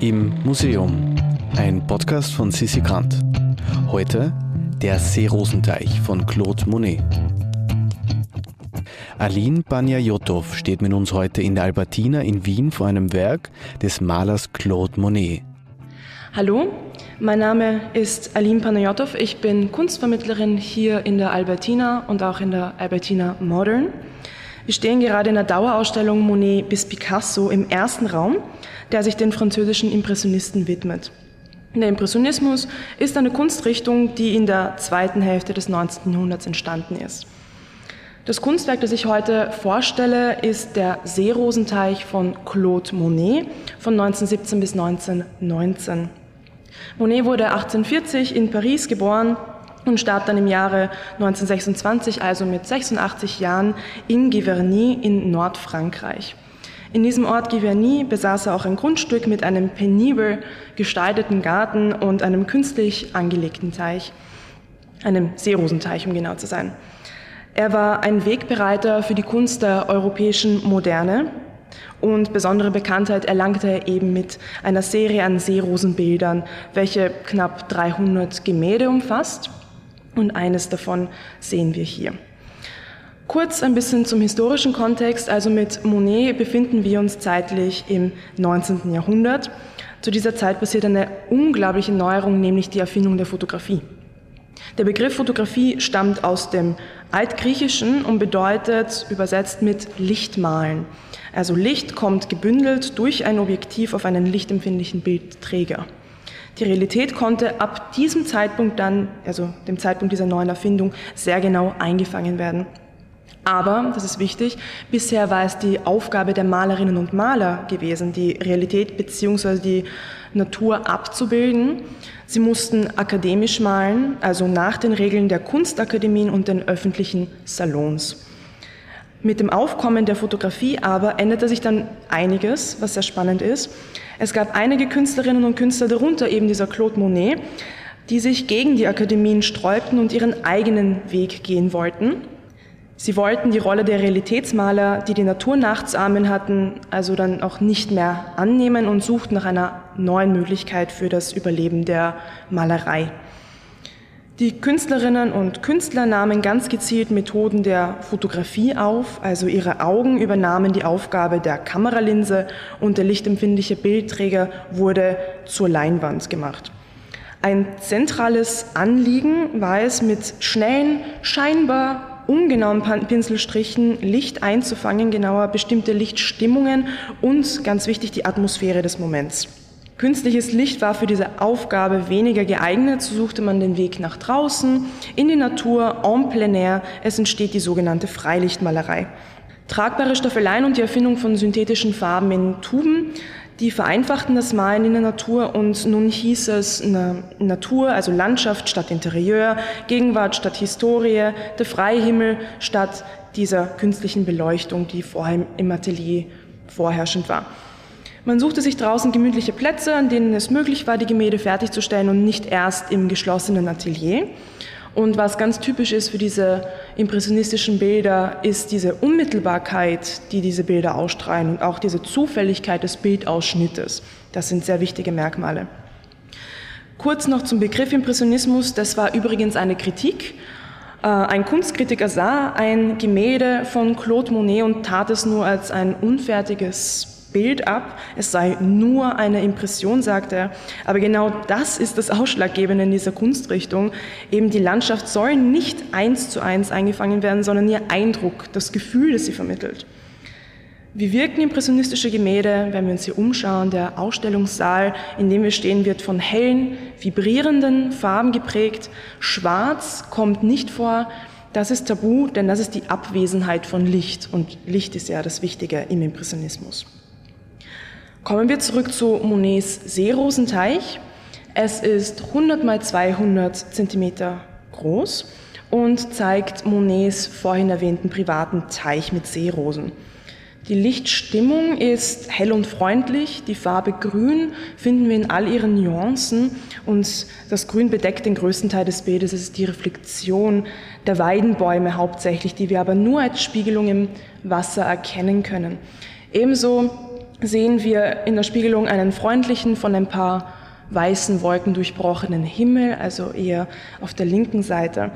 Im Museum, ein Podcast von Sissi Grant. Heute der Seerosenteich von Claude Monet. Aline Banyajotov steht mit uns heute in der Albertina in Wien vor einem Werk des Malers Claude Monet. Hallo, mein Name ist Aline Panayotov. Ich bin Kunstvermittlerin hier in der Albertina und auch in der Albertina Modern. Wir stehen gerade in der Dauerausstellung Monet bis Picasso im ersten Raum, der sich den französischen Impressionisten widmet. Der Impressionismus ist eine Kunstrichtung, die in der zweiten Hälfte des 19. Jahrhunderts entstanden ist. Das Kunstwerk, das ich heute vorstelle, ist der Seerosenteich von Claude Monet von 1917 bis 1919. Monet wurde 1840 in Paris geboren und starb dann im Jahre 1926, also mit 86 Jahren, in Giverny in Nordfrankreich. In diesem Ort Giverny besaß er auch ein Grundstück mit einem penibel gestalteten Garten und einem künstlich angelegten Teich, einem Seerosenteich, um genau zu sein. Er war ein Wegbereiter für die Kunst der europäischen Moderne und besondere Bekanntheit erlangte er eben mit einer Serie an Seerosenbildern, welche knapp 300 Gemälde umfasst und eines davon sehen wir hier. Kurz ein bisschen zum historischen Kontext. Also mit Monet befinden wir uns zeitlich im 19. Jahrhundert. Zu dieser Zeit passiert eine unglaubliche Neuerung, nämlich die Erfindung der Fotografie. Der Begriff Fotografie stammt aus dem Altgriechischen und bedeutet übersetzt mit Lichtmalen. Also Licht kommt gebündelt durch ein Objektiv auf einen lichtempfindlichen Bildträger. Die Realität konnte ab diesem Zeitpunkt dann, also dem Zeitpunkt dieser neuen Erfindung, sehr genau eingefangen werden. Aber, das ist wichtig, bisher war es die Aufgabe der Malerinnen und Maler gewesen, die Realität bzw. die Natur abzubilden. Sie mussten akademisch malen, also nach den Regeln der Kunstakademien und den öffentlichen Salons. Mit dem Aufkommen der Fotografie aber änderte sich dann einiges, was sehr spannend ist. Es gab einige Künstlerinnen und Künstler, darunter eben dieser Claude Monet, die sich gegen die Akademien sträubten und ihren eigenen Weg gehen wollten. Sie wollten die Rolle der Realitätsmaler, die die Natur nachzuahmen hatten, also dann auch nicht mehr annehmen und suchten nach einer neuen Möglichkeit für das Überleben der Malerei. Die Künstlerinnen und Künstler nahmen ganz gezielt Methoden der Fotografie auf, also ihre Augen übernahmen die Aufgabe der Kameralinse und der lichtempfindliche Bildträger wurde zur Leinwand gemacht. Ein zentrales Anliegen war es, mit schnellen, scheinbar ungenauen Pinselstrichen Licht einzufangen, genauer bestimmte Lichtstimmungen und ganz wichtig die Atmosphäre des Moments. Künstliches Licht war für diese Aufgabe weniger geeignet, so suchte man den Weg nach draußen, in die Natur, en plein air. Es entsteht die sogenannte Freilichtmalerei. Tragbare Staffeleien und die Erfindung von synthetischen Farben in Tuben die vereinfachten das Malen in der Natur und nun hieß es Natur, also Landschaft statt Interieur, Gegenwart statt Historie, der Freihimmel statt dieser künstlichen Beleuchtung, die vorher im Atelier vorherrschend war. Man suchte sich draußen gemütliche Plätze, an denen es möglich war, die Gemälde fertigzustellen und nicht erst im geschlossenen Atelier. Und was ganz typisch ist für diese impressionistischen Bilder, ist diese Unmittelbarkeit, die diese Bilder ausstrahlen und auch diese Zufälligkeit des Bildausschnittes. Das sind sehr wichtige Merkmale. Kurz noch zum Begriff Impressionismus. Das war übrigens eine Kritik. Äh, ein Kunstkritiker sah ein Gemälde von Claude Monet und tat es nur als ein unfertiges Bild ab, es sei nur eine Impression, sagt er. Aber genau das ist das Ausschlaggebende in dieser Kunstrichtung. Eben die Landschaft soll nicht eins zu eins eingefangen werden, sondern ihr Eindruck, das Gefühl, das sie vermittelt. Wie wirken impressionistische Gemälde, wenn wir uns hier umschauen? Der Ausstellungssaal, in dem wir stehen, wird von hellen, vibrierenden Farben geprägt. Schwarz kommt nicht vor. Das ist tabu, denn das ist die Abwesenheit von Licht. Und Licht ist ja das Wichtige im Impressionismus. Kommen wir zurück zu Monets Seerosenteich. Es ist 100 mal 200 Zentimeter groß und zeigt Monets vorhin erwähnten privaten Teich mit Seerosen. Die Lichtstimmung ist hell und freundlich. Die Farbe Grün finden wir in all ihren Nuancen und das Grün bedeckt den größten Teil des Bildes. Es ist die Reflexion der Weidenbäume hauptsächlich, die wir aber nur als Spiegelung im Wasser erkennen können. Ebenso sehen wir in der Spiegelung einen freundlichen, von ein paar weißen Wolken durchbrochenen Himmel, also eher auf der linken Seite.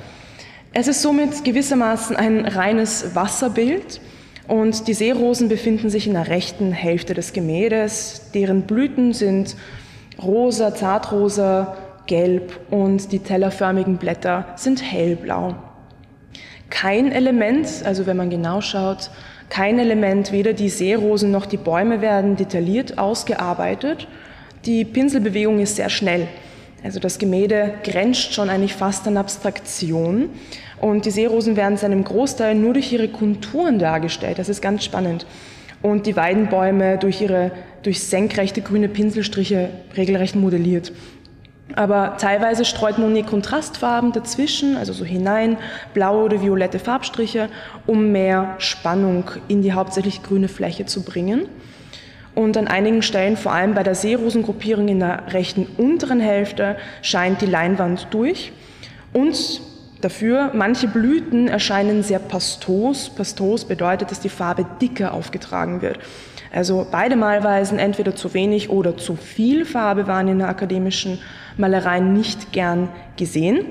Es ist somit gewissermaßen ein reines Wasserbild und die Seerosen befinden sich in der rechten Hälfte des Gemäldes. Deren Blüten sind rosa, zartrosa, gelb und die tellerförmigen Blätter sind hellblau. Kein Element, also wenn man genau schaut, kein Element, weder die Seerosen noch die Bäume werden detailliert ausgearbeitet. Die Pinselbewegung ist sehr schnell. Also das Gemälde grenzt schon eigentlich fast an Abstraktion. Und die Seerosen werden zu einem Großteil nur durch ihre Konturen dargestellt. Das ist ganz spannend. Und die Weidenbäume durch ihre durch senkrechte grüne Pinselstriche regelrecht modelliert. Aber teilweise streut Monet Kontrastfarben dazwischen, also so hinein, blaue oder violette Farbstriche, um mehr Spannung in die hauptsächlich grüne Fläche zu bringen. Und an einigen Stellen, vor allem bei der Seerosengruppierung in der rechten unteren Hälfte, scheint die Leinwand durch. Und dafür, manche Blüten erscheinen sehr pastos. Pastos bedeutet, dass die Farbe dicker aufgetragen wird. Also beide Malweisen, entweder zu wenig oder zu viel Farbe, waren in der akademischen Malerei nicht gern gesehen.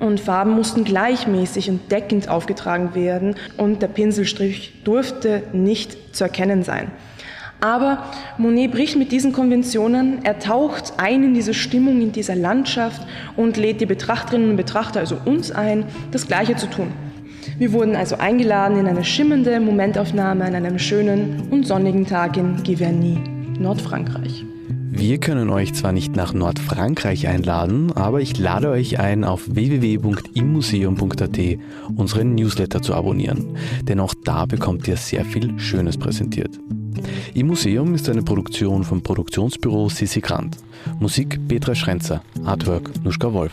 Und Farben mussten gleichmäßig und deckend aufgetragen werden und der Pinselstrich durfte nicht zu erkennen sein. Aber Monet bricht mit diesen Konventionen, er taucht ein in diese Stimmung, in dieser Landschaft und lädt die Betrachterinnen und Betrachter, also uns ein, das Gleiche zu tun. Wir wurden also eingeladen in eine schimmernde Momentaufnahme an einem schönen und sonnigen Tag in Giverny, Nordfrankreich. Wir können euch zwar nicht nach Nordfrankreich einladen, aber ich lade euch ein, auf www.immuseum.at unseren Newsletter zu abonnieren, denn auch da bekommt ihr sehr viel Schönes präsentiert. Im Museum ist eine Produktion vom Produktionsbüro Sissi Grant. Musik Petra Schrenzer, Artwork Nuschka Wolf.